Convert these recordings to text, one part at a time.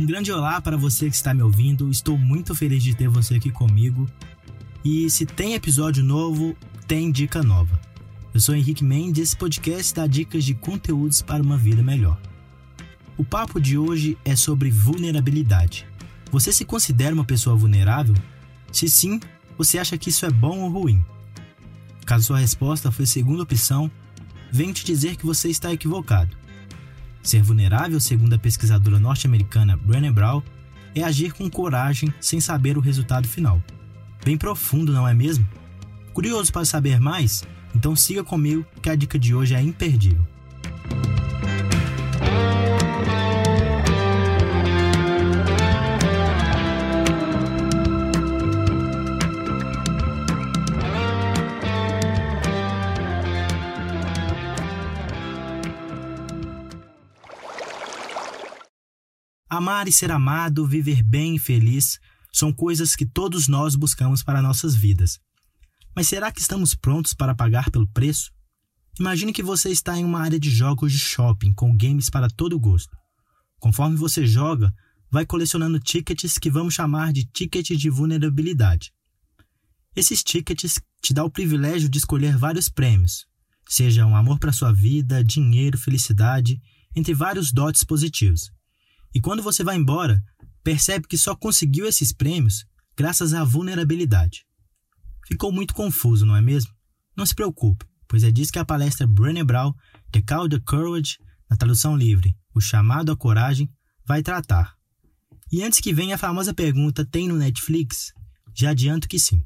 Um grande olá para você que está me ouvindo. Estou muito feliz de ter você aqui comigo. E se tem episódio novo, tem dica nova. Eu sou Henrique Mendes e esse podcast dá dicas de conteúdos para uma vida melhor. O papo de hoje é sobre vulnerabilidade. Você se considera uma pessoa vulnerável? Se sim, você acha que isso é bom ou ruim? Caso sua resposta foi segunda opção, venho te dizer que você está equivocado. Ser vulnerável, segundo a pesquisadora norte-americana Brené Brown, é agir com coragem sem saber o resultado final. Bem profundo, não é mesmo? Curioso para saber mais? Então siga comigo que a dica de hoje é imperdível. Amar e ser amado, viver bem e feliz são coisas que todos nós buscamos para nossas vidas. Mas será que estamos prontos para pagar pelo preço? Imagine que você está em uma área de jogos de shopping com games para todo gosto. Conforme você joga, vai colecionando tickets que vamos chamar de tickets de vulnerabilidade. Esses tickets te dão o privilégio de escolher vários prêmios, seja um amor para sua vida, dinheiro, felicidade, entre vários dotes positivos. E quando você vai embora, percebe que só conseguiu esses prêmios graças à vulnerabilidade. Ficou muito confuso, não é mesmo? Não se preocupe, pois é disso que a palestra Brené Brown, The Call to Courage, na tradução livre, O Chamado à Coragem, vai tratar. E antes que venha a famosa pergunta, tem no Netflix? Já adianto que sim.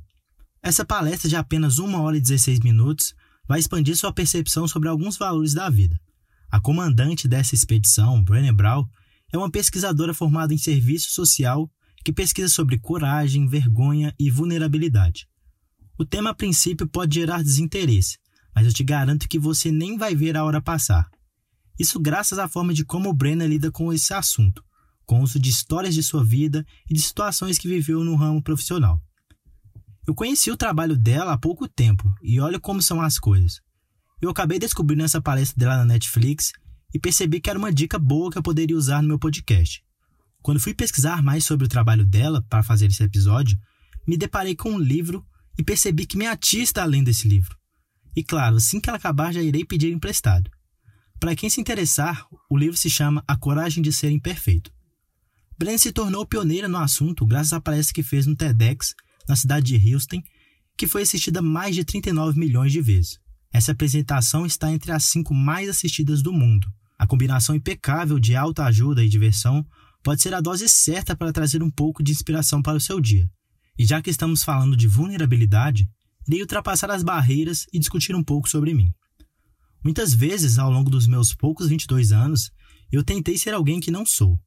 Essa palestra de apenas 1 hora e 16 minutos vai expandir sua percepção sobre alguns valores da vida. A comandante dessa expedição, Brené Brown, é uma pesquisadora formada em serviço social que pesquisa sobre coragem, vergonha e vulnerabilidade. O tema a princípio pode gerar desinteresse, mas eu te garanto que você nem vai ver a hora passar. Isso graças à forma de como Brenna lida com esse assunto, com o uso de histórias de sua vida e de situações que viveu no ramo profissional. Eu conheci o trabalho dela há pouco tempo e olha como são as coisas. Eu acabei descobrindo essa palestra dela na Netflix e percebi que era uma dica boa que eu poderia usar no meu podcast. Quando fui pesquisar mais sobre o trabalho dela para fazer esse episódio, me deparei com um livro e percebi que minha tia está lendo esse livro. E claro, assim que ela acabar, já irei pedir emprestado. Para quem se interessar, o livro se chama A Coragem de Ser Imperfeito. Bren se tornou pioneira no assunto graças à palestra que fez no TEDx, na cidade de Houston, que foi assistida mais de 39 milhões de vezes. Essa apresentação está entre as cinco mais assistidas do mundo a combinação impecável de alta ajuda e diversão pode ser a dose certa para trazer um pouco de inspiração para o seu dia. E já que estamos falando de vulnerabilidade, irei ultrapassar as barreiras e discutir um pouco sobre mim. Muitas vezes, ao longo dos meus poucos 22 anos, eu tentei ser alguém que não sou.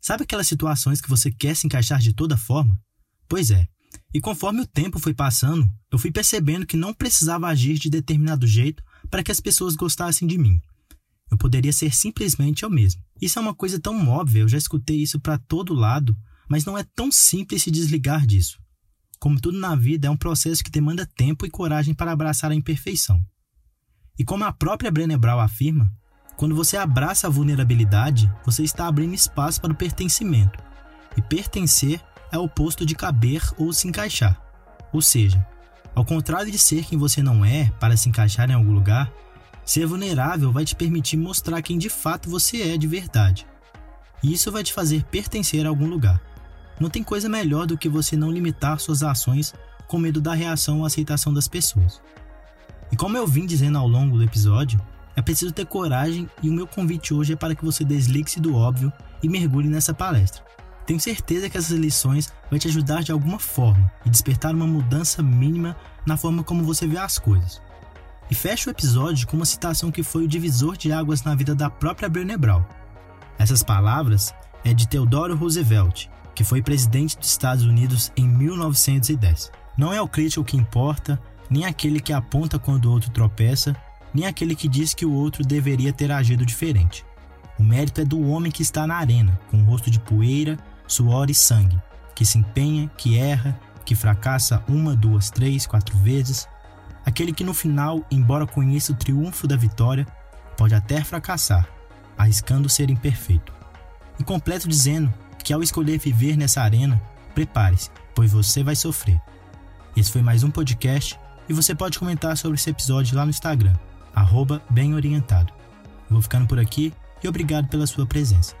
Sabe aquelas situações que você quer se encaixar de toda forma? Pois é. E conforme o tempo foi passando, eu fui percebendo que não precisava agir de determinado jeito para que as pessoas gostassem de mim. Eu poderia ser simplesmente eu mesmo. Isso é uma coisa tão óbvia, eu já escutei isso para todo lado, mas não é tão simples se desligar disso. Como tudo na vida, é um processo que demanda tempo e coragem para abraçar a imperfeição. E como a própria Brené Brown afirma, quando você abraça a vulnerabilidade, você está abrindo espaço para o pertencimento. E pertencer é o oposto de caber ou se encaixar. Ou seja, ao contrário de ser quem você não é para se encaixar em algum lugar, Ser vulnerável vai te permitir mostrar quem de fato você é de verdade. E isso vai te fazer pertencer a algum lugar. Não tem coisa melhor do que você não limitar suas ações com medo da reação ou aceitação das pessoas. E como eu vim dizendo ao longo do episódio, é preciso ter coragem e o meu convite hoje é para que você desligue-se do óbvio e mergulhe nessa palestra. Tenho certeza que essas lições vão te ajudar de alguma forma e despertar uma mudança mínima na forma como você vê as coisas. E fecha o episódio com uma citação que foi o divisor de águas na vida da própria Brené Brown. Essas palavras é de Theodore Roosevelt, que foi presidente dos Estados Unidos em 1910. Não é o crítico que importa, nem aquele que aponta quando o outro tropeça, nem aquele que diz que o outro deveria ter agido diferente. O mérito é do homem que está na arena, com o rosto de poeira, suor e sangue, que se empenha, que erra, que fracassa uma, duas, três, quatro vezes, Aquele que no final, embora conheça o triunfo da vitória, pode até fracassar, arriscando ser imperfeito. E completo dizendo que ao escolher viver nessa arena, prepare-se, pois você vai sofrer. Esse foi mais um podcast e você pode comentar sobre esse episódio lá no Instagram, arroba bem orientado. Vou ficando por aqui e obrigado pela sua presença.